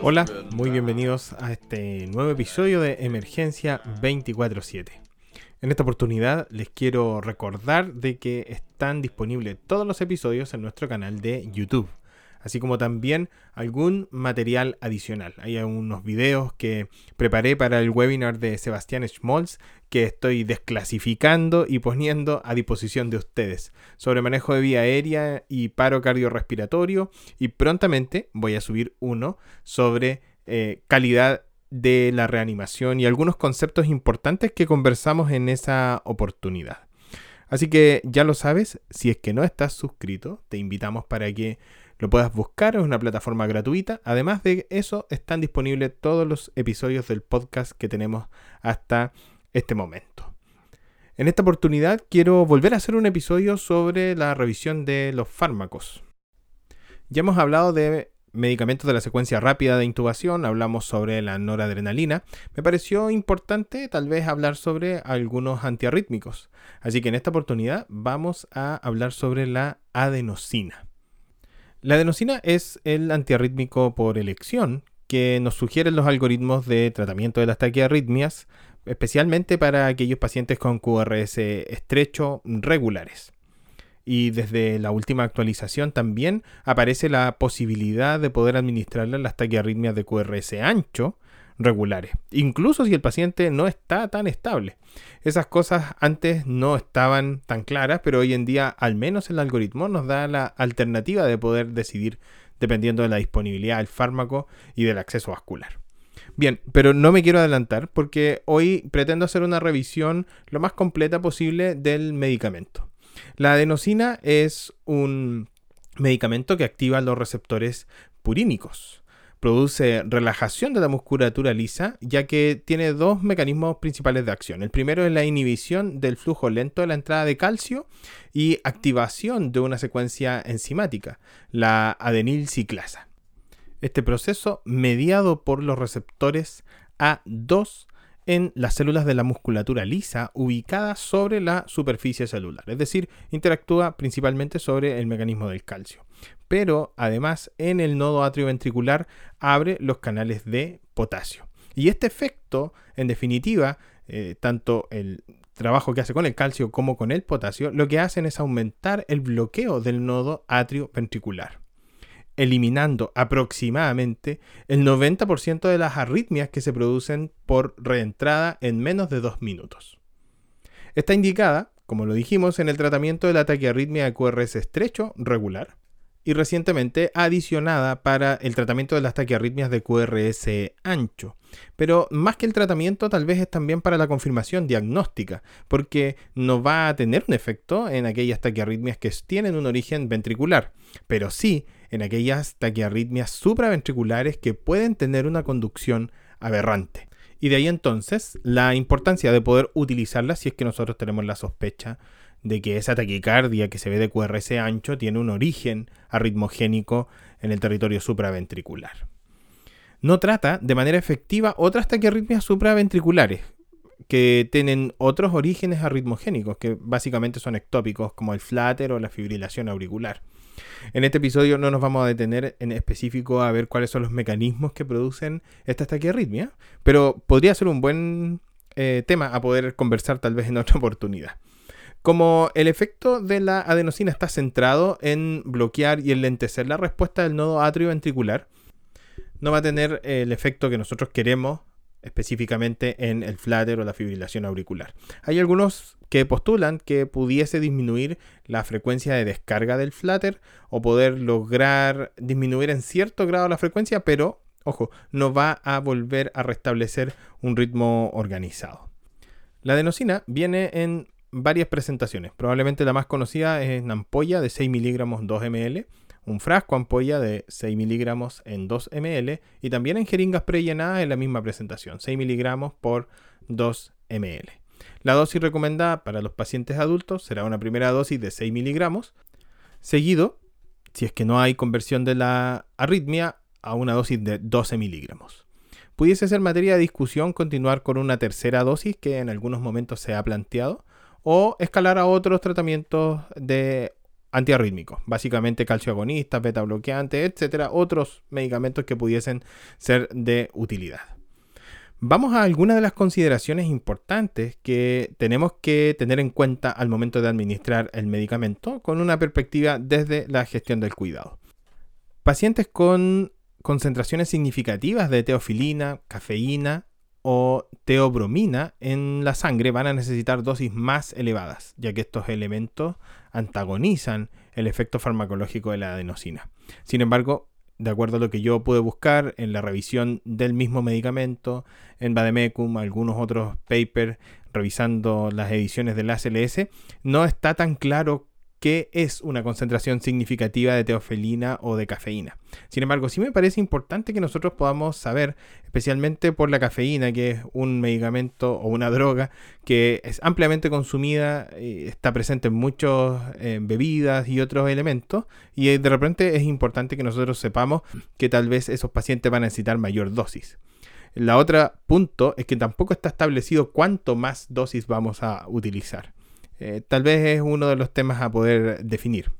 Hola, muy bienvenidos a este nuevo episodio de Emergencia 24/7. En esta oportunidad les quiero recordar de que están disponibles todos los episodios en nuestro canal de YouTube así como también algún material adicional. Hay unos videos que preparé para el webinar de Sebastián Schmolz que estoy desclasificando y poniendo a disposición de ustedes sobre manejo de vía aérea y paro cardiorrespiratorio y prontamente voy a subir uno sobre eh, calidad de la reanimación y algunos conceptos importantes que conversamos en esa oportunidad. Así que ya lo sabes, si es que no estás suscrito, te invitamos para que lo puedas buscar, es una plataforma gratuita. Además de eso, están disponibles todos los episodios del podcast que tenemos hasta este momento. En esta oportunidad quiero volver a hacer un episodio sobre la revisión de los fármacos. Ya hemos hablado de medicamentos de la secuencia rápida de intubación, hablamos sobre la noradrenalina. Me pareció importante tal vez hablar sobre algunos antiarrítmicos. Así que en esta oportunidad vamos a hablar sobre la adenosina. La adenosina es el antiarrítmico por elección que nos sugieren los algoritmos de tratamiento de las taquiarritmias, especialmente para aquellos pacientes con QRS estrecho regulares. Y desde la última actualización también aparece la posibilidad de poder administrarle las taquiarritmias de QRS ancho, regulares, incluso si el paciente no está tan estable. Esas cosas antes no estaban tan claras, pero hoy en día al menos el algoritmo nos da la alternativa de poder decidir dependiendo de la disponibilidad del fármaco y del acceso vascular. Bien, pero no me quiero adelantar porque hoy pretendo hacer una revisión lo más completa posible del medicamento. La adenosina es un medicamento que activa los receptores purínicos produce relajación de la musculatura lisa, ya que tiene dos mecanismos principales de acción. El primero es la inhibición del flujo lento de la entrada de calcio y activación de una secuencia enzimática, la adenilciclasa. Este proceso, mediado por los receptores A2 en las células de la musculatura lisa ubicadas sobre la superficie celular, es decir, interactúa principalmente sobre el mecanismo del calcio. Pero además en el nodo atrioventricular abre los canales de potasio. Y este efecto, en definitiva, eh, tanto el trabajo que hace con el calcio como con el potasio, lo que hacen es aumentar el bloqueo del nodo atrioventricular eliminando aproximadamente el 90% de las arritmias que se producen por reentrada en menos de dos minutos. Está indicada, como lo dijimos, en el tratamiento de la taquiarritmia de QRS estrecho regular y recientemente adicionada para el tratamiento de las taquiarritmias de QRS ancho. Pero más que el tratamiento, tal vez es también para la confirmación diagnóstica, porque no va a tener un efecto en aquellas taquiarritmias que tienen un origen ventricular, pero sí en aquellas taquiarritmias supraventriculares que pueden tener una conducción aberrante. Y de ahí entonces la importancia de poder utilizarla si es que nosotros tenemos la sospecha de que esa taquicardia que se ve de QRS ancho tiene un origen arritmogénico en el territorio supraventricular. No trata de manera efectiva otras taquiarritmias supraventriculares que tienen otros orígenes arritmogénicos, que básicamente son ectópicos, como el flutter o la fibrilación auricular. En este episodio no nos vamos a detener en específico a ver cuáles son los mecanismos que producen esta taquiarritmia, pero podría ser un buen eh, tema a poder conversar tal vez en otra oportunidad. Como el efecto de la adenosina está centrado en bloquear y enlentecer la respuesta del nodo atrioventricular, no va a tener el efecto que nosotros queremos específicamente en el flutter o la fibrilación auricular. Hay algunos que postulan que pudiese disminuir la frecuencia de descarga del flutter o poder lograr disminuir en cierto grado la frecuencia, pero ojo, no va a volver a restablecer un ritmo organizado. La adenosina viene en varias presentaciones. Probablemente la más conocida es en ampolla de 6 miligramos 2 ml, un frasco ampolla de 6 miligramos en 2 ml y también en jeringas prellenadas en la misma presentación, 6 miligramos por 2 ml. La dosis recomendada para los pacientes adultos será una primera dosis de 6 miligramos, seguido, si es que no hay conversión de la arritmia, a una dosis de 12 miligramos. Pudiese ser materia de discusión continuar con una tercera dosis que en algunos momentos se ha planteado, o escalar a otros tratamientos de antiarrítmicos, básicamente calcio agonista, beta bloqueante, etcétera, otros medicamentos que pudiesen ser de utilidad. Vamos a algunas de las consideraciones importantes que tenemos que tener en cuenta al momento de administrar el medicamento con una perspectiva desde la gestión del cuidado. Pacientes con concentraciones significativas de teofilina, cafeína o teobromina en la sangre van a necesitar dosis más elevadas, ya que estos elementos antagonizan el efecto farmacológico de la adenosina. Sin embargo, de acuerdo a lo que yo pude buscar en la revisión del mismo medicamento, en Bademecum, algunos otros papers revisando las ediciones del ACLS, no está tan claro qué es una concentración significativa de teofilina o de cafeína. Sin embargo, sí me parece importante que nosotros podamos saber, especialmente por la cafeína, que es un medicamento o una droga que es ampliamente consumida, y está presente en muchas eh, bebidas y otros elementos, y de repente es importante que nosotros sepamos que tal vez esos pacientes van a necesitar mayor dosis. La otra punto es que tampoco está establecido cuánto más dosis vamos a utilizar. Eh, tal vez es uno de los temas a poder definir.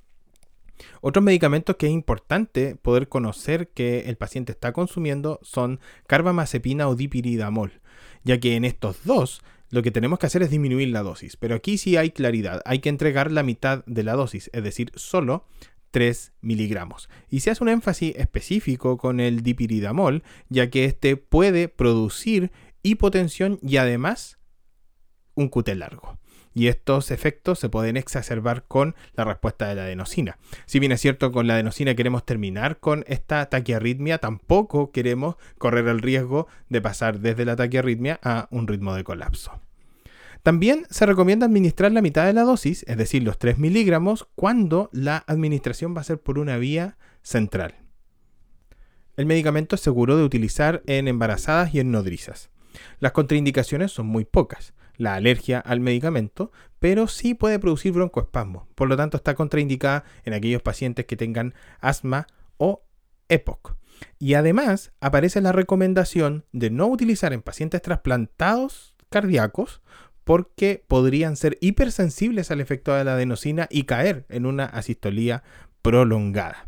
Otros medicamentos que es importante poder conocer que el paciente está consumiendo son carbamazepina o dipiridamol, ya que en estos dos lo que tenemos que hacer es disminuir la dosis, pero aquí sí hay claridad, hay que entregar la mitad de la dosis, es decir, solo 3 miligramos. Y se hace un énfasis específico con el dipiridamol, ya que este puede producir hipotensión y además un QT largo y estos efectos se pueden exacerbar con la respuesta de la adenosina. Si bien es cierto con la adenosina queremos terminar con esta taquiarritmia, tampoco queremos correr el riesgo de pasar desde la taquiarritmia a un ritmo de colapso. También se recomienda administrar la mitad de la dosis, es decir, los 3 miligramos, cuando la administración va a ser por una vía central. El medicamento es seguro de utilizar en embarazadas y en nodrizas. Las contraindicaciones son muy pocas la alergia al medicamento, pero sí puede producir broncoespasmo. Por lo tanto, está contraindicada en aquellos pacientes que tengan asma o EPOC. Y además aparece la recomendación de no utilizar en pacientes trasplantados cardíacos porque podrían ser hipersensibles al efecto de la adenosina y caer en una asistolía prolongada.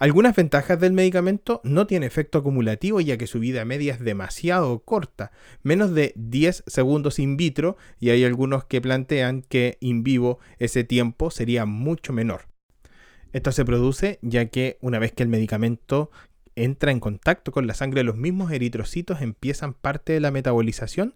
Algunas ventajas del medicamento no tiene efecto acumulativo ya que su vida media es demasiado corta, menos de 10 segundos in vitro y hay algunos que plantean que in vivo ese tiempo sería mucho menor. Esto se produce ya que una vez que el medicamento entra en contacto con la sangre, los mismos eritrocitos empiezan parte de la metabolización,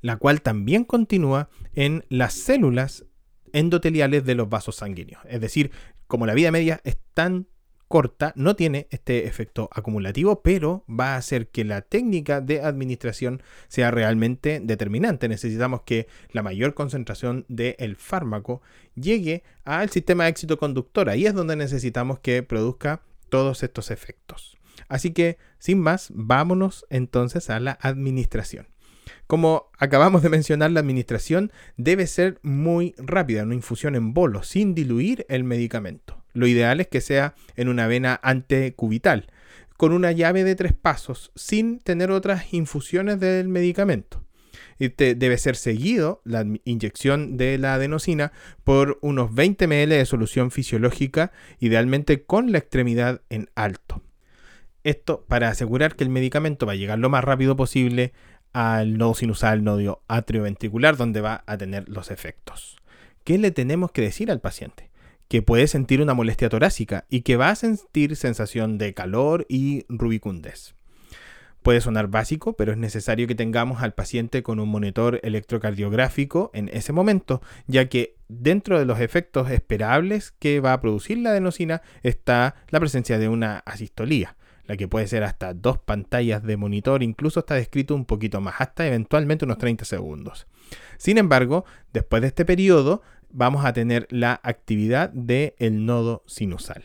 la cual también continúa en las células endoteliales de los vasos sanguíneos. Es decir, como la vida media es tan corta no tiene este efecto acumulativo, pero va a hacer que la técnica de administración sea realmente determinante. Necesitamos que la mayor concentración del fármaco llegue al sistema de éxito conductor. Ahí es donde necesitamos que produzca todos estos efectos. Así que, sin más, vámonos entonces a la administración. Como acabamos de mencionar, la administración debe ser muy rápida, una infusión en bolo, sin diluir el medicamento. Lo ideal es que sea en una vena antecubital, con una llave de tres pasos, sin tener otras infusiones del medicamento. Este debe ser seguido la inyección de la adenosina por unos 20 ml de solución fisiológica, idealmente con la extremidad en alto. Esto para asegurar que el medicamento va a llegar lo más rápido posible al nodo sinusal, nodo atrioventricular, donde va a tener los efectos. ¿Qué le tenemos que decir al paciente? que puede sentir una molestia torácica y que va a sentir sensación de calor y rubicundez. Puede sonar básico, pero es necesario que tengamos al paciente con un monitor electrocardiográfico en ese momento, ya que dentro de los efectos esperables que va a producir la adenosina está la presencia de una asistolía, la que puede ser hasta dos pantallas de monitor, incluso está descrito un poquito más, hasta eventualmente unos 30 segundos. Sin embargo, después de este periodo, vamos a tener la actividad del nodo sinusal.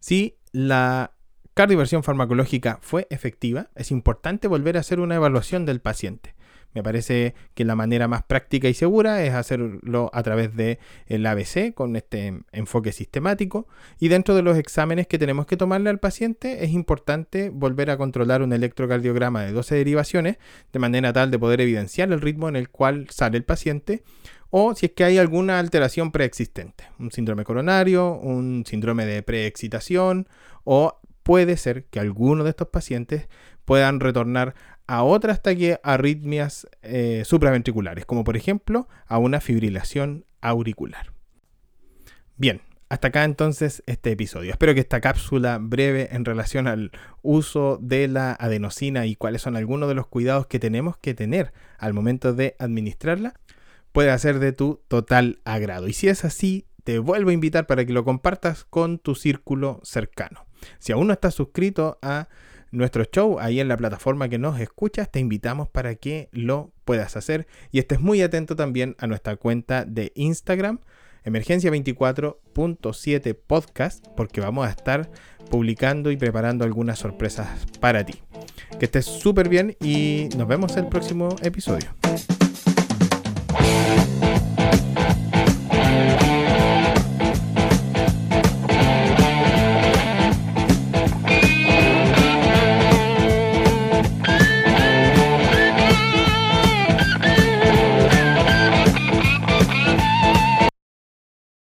Si la cardioversión farmacológica fue efectiva, es importante volver a hacer una evaluación del paciente. Me parece que la manera más práctica y segura es hacerlo a través del el ABC con este enfoque sistemático. Y dentro de los exámenes que tenemos que tomarle al paciente es importante volver a controlar un electrocardiograma de 12 derivaciones de manera tal de poder evidenciar el ritmo en el cual sale el paciente o si es que hay alguna alteración preexistente, un síndrome coronario, un síndrome de preexcitación o puede ser que algunos de estos pacientes puedan retornar a otras arritmias eh, supraventriculares, como por ejemplo a una fibrilación auricular. Bien, hasta acá entonces este episodio. Espero que esta cápsula breve en relación al uso de la adenosina y cuáles son algunos de los cuidados que tenemos que tener al momento de administrarla pueda ser de tu total agrado. Y si es así, te vuelvo a invitar para que lo compartas con tu círculo cercano. Si aún no estás suscrito a nuestro show ahí en la plataforma que nos escuchas, te invitamos para que lo puedas hacer y estés muy atento también a nuestra cuenta de Instagram, emergencia 24.7 podcast, porque vamos a estar publicando y preparando algunas sorpresas para ti. Que estés súper bien y nos vemos el próximo episodio.